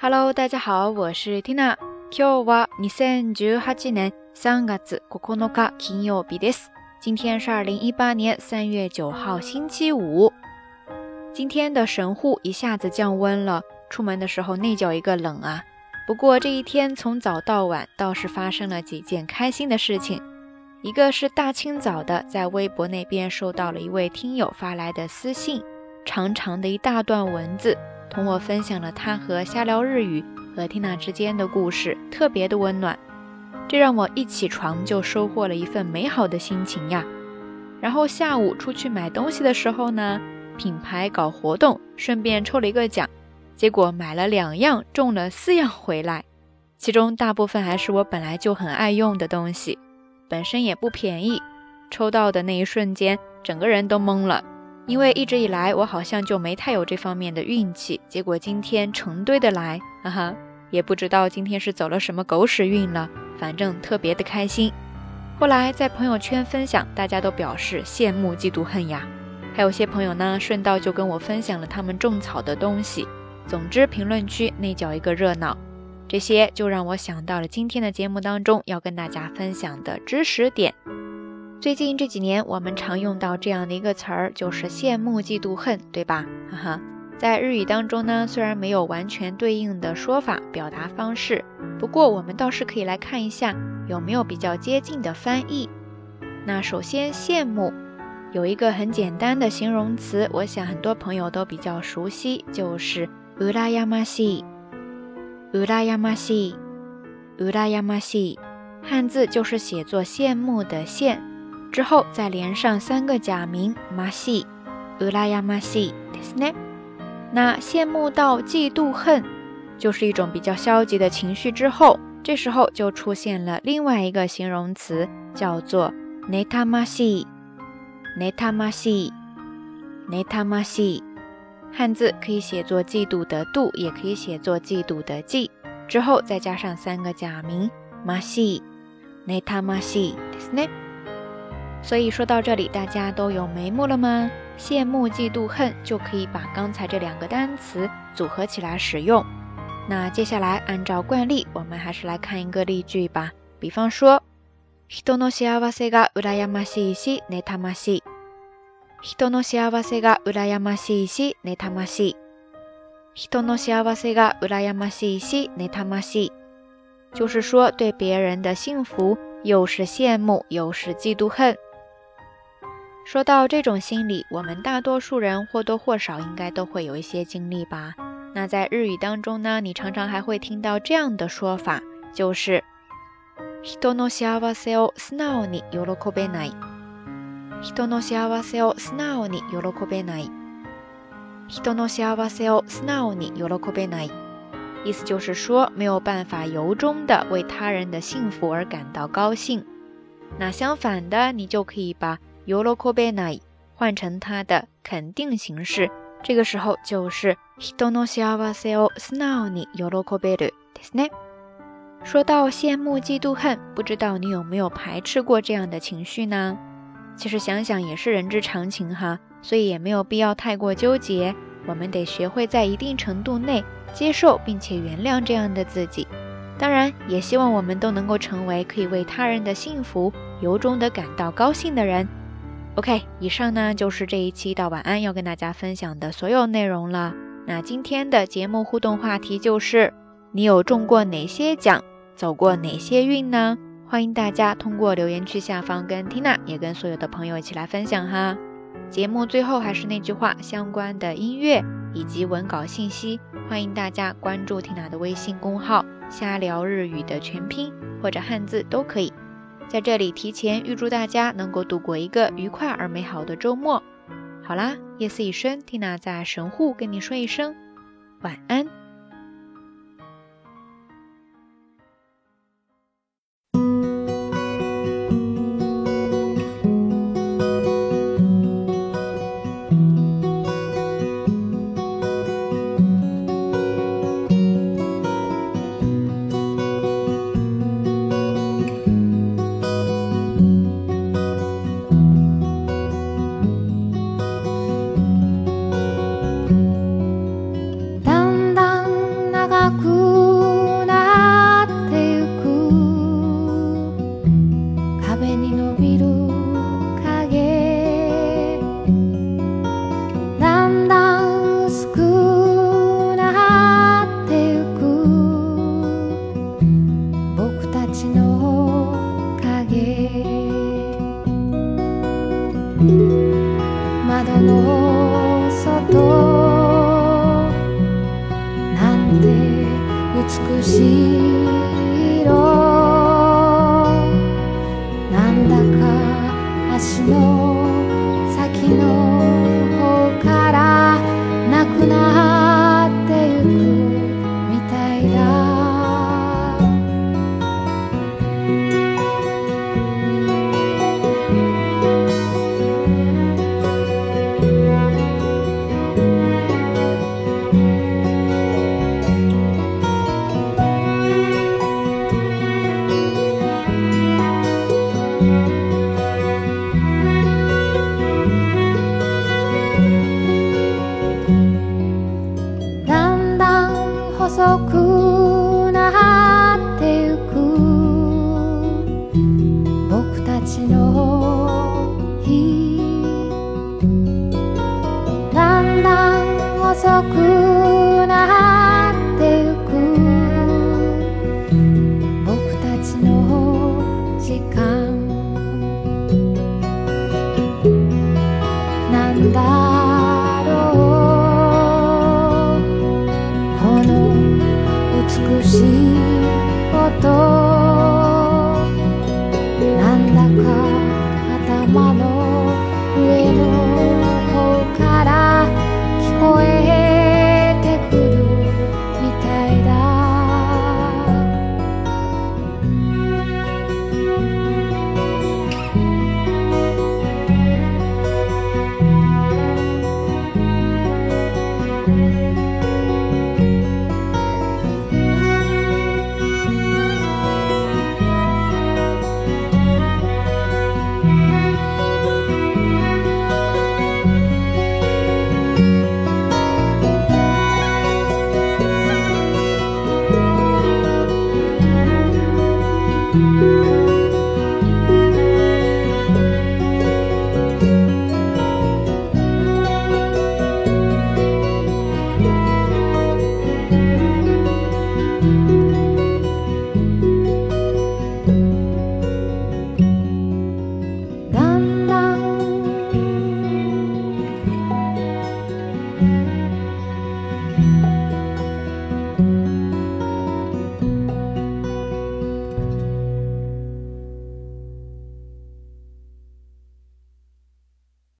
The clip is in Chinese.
Hello，大家好，我是 Tina。今日は二千十八年三月九日金曜日です。今天是二零一八年三月九号星期五。今天的神户一下子降温了，出门的时候那叫一个冷啊！不过这一天从早到晚倒是发生了几件开心的事情。一个是大清早的，在微博那边收到了一位听友发来的私信，长长的一大段文字。 同我分享了他和瞎聊日语和缇娜之间的故事，特别的温暖。这让我一起床就收获了一份美好的心情呀。然后下午出去买东西的时候呢，品牌搞活动，顺便抽了一个奖，结果买了两样，中了四样回来，其中大部分还是我本来就很爱用的东西，本身也不便宜。抽到的那一瞬间，整个人都懵了。因为一直以来我好像就没太有这方面的运气，结果今天成堆的来，哈哈，也不知道今天是走了什么狗屎运了，反正特别的开心。后来在朋友圈分享，大家都表示羡慕嫉妒恨呀，还有些朋友呢顺道就跟我分享了他们种草的东西。总之评论区那叫一个热闹，这些就让我想到了今天的节目当中要跟大家分享的知识点。最近这几年，我们常用到这样的一个词儿，就是羡慕、嫉妒、恨，对吧？哈哈，在日语当中呢，虽然没有完全对应的说法表达方式，不过我们倒是可以来看一下有没有比较接近的翻译。那首先，羡慕有一个很简单的形容词，我想很多朋友都比较熟悉，就是うらやましい。うらやましい。うらやましい。汉字就是写作羡慕的羡。 之后再连上三个假名马西、乌拉亚马西，对是呢。那羡慕到嫉妒恨，就是一种比较消极的情绪。之后，这时候就出现了另外一个形容词，叫做内塔马西、内塔马西、内塔马西。汉字可以写作嫉妒的妒，也可以写作嫉妒的嫉。之后再加上三个假名马西、内塔马西，对是呢。所以说到这里，大家都有眉目了吗？羡慕、嫉妒、恨，就可以把刚才这两个单词组合起来使用。那接下来按照惯例，我们还是来看一个例句吧。比方说，人の幸せが羨ましいし、妬ましい。人の幸せが羨ましいし、妬ましい。人の幸せが羨ましいし、妬ましい。就是说，对别人的幸福，又是羡慕，又是嫉妒恨。 说到这种心理，我们大多数人或多或少应该都会有一些经历吧。那在日语当中呢，你常常还会听到这样的说法，就是“人の幸せを素直に喜べない”。人の幸せを素直に喜べない。人の幸せを素直に喜べない。意思就是说，没有办法由衷的为他人的幸福而感到高兴。那相反的，你就可以把 “yorokobenai” 换成它的肯定形式，这个时候就是“人の幸せを素直に喜べる”ですね。说到羡慕、嫉妒、恨，不知道你有没有排斥过这样的情绪呢？其实想想也是人之常情哈，所以也没有必要太过纠结。我们得学会在一定程度内接受并且原谅这样的自己。当然，也希望我们都能够成为可以为他人的幸福由衷的感到高兴的人。 OK，以上呢就是这一期到晚安要跟大家分享的所有内容了。那今天的节目互动话题就是：你有中过哪些奖，走过哪些运呢？欢迎大家通过留言区下方跟 Tina 也跟所有的朋友一起来分享哈。节目最后还是那句话，相关的音乐以及文稿信息，欢迎大家关注 Tina 的微信公号“瞎聊日语”的全拼或者汉字都可以。在这里提前预祝大家能够度过一个愉快而美好的周末。好啦，夜色已深蒂娜在神户跟你说一声晚安。窓の外なんて美しい色なんだか足のく僕たちの時間。なんだろうこの美しい音。なんだか頭の上の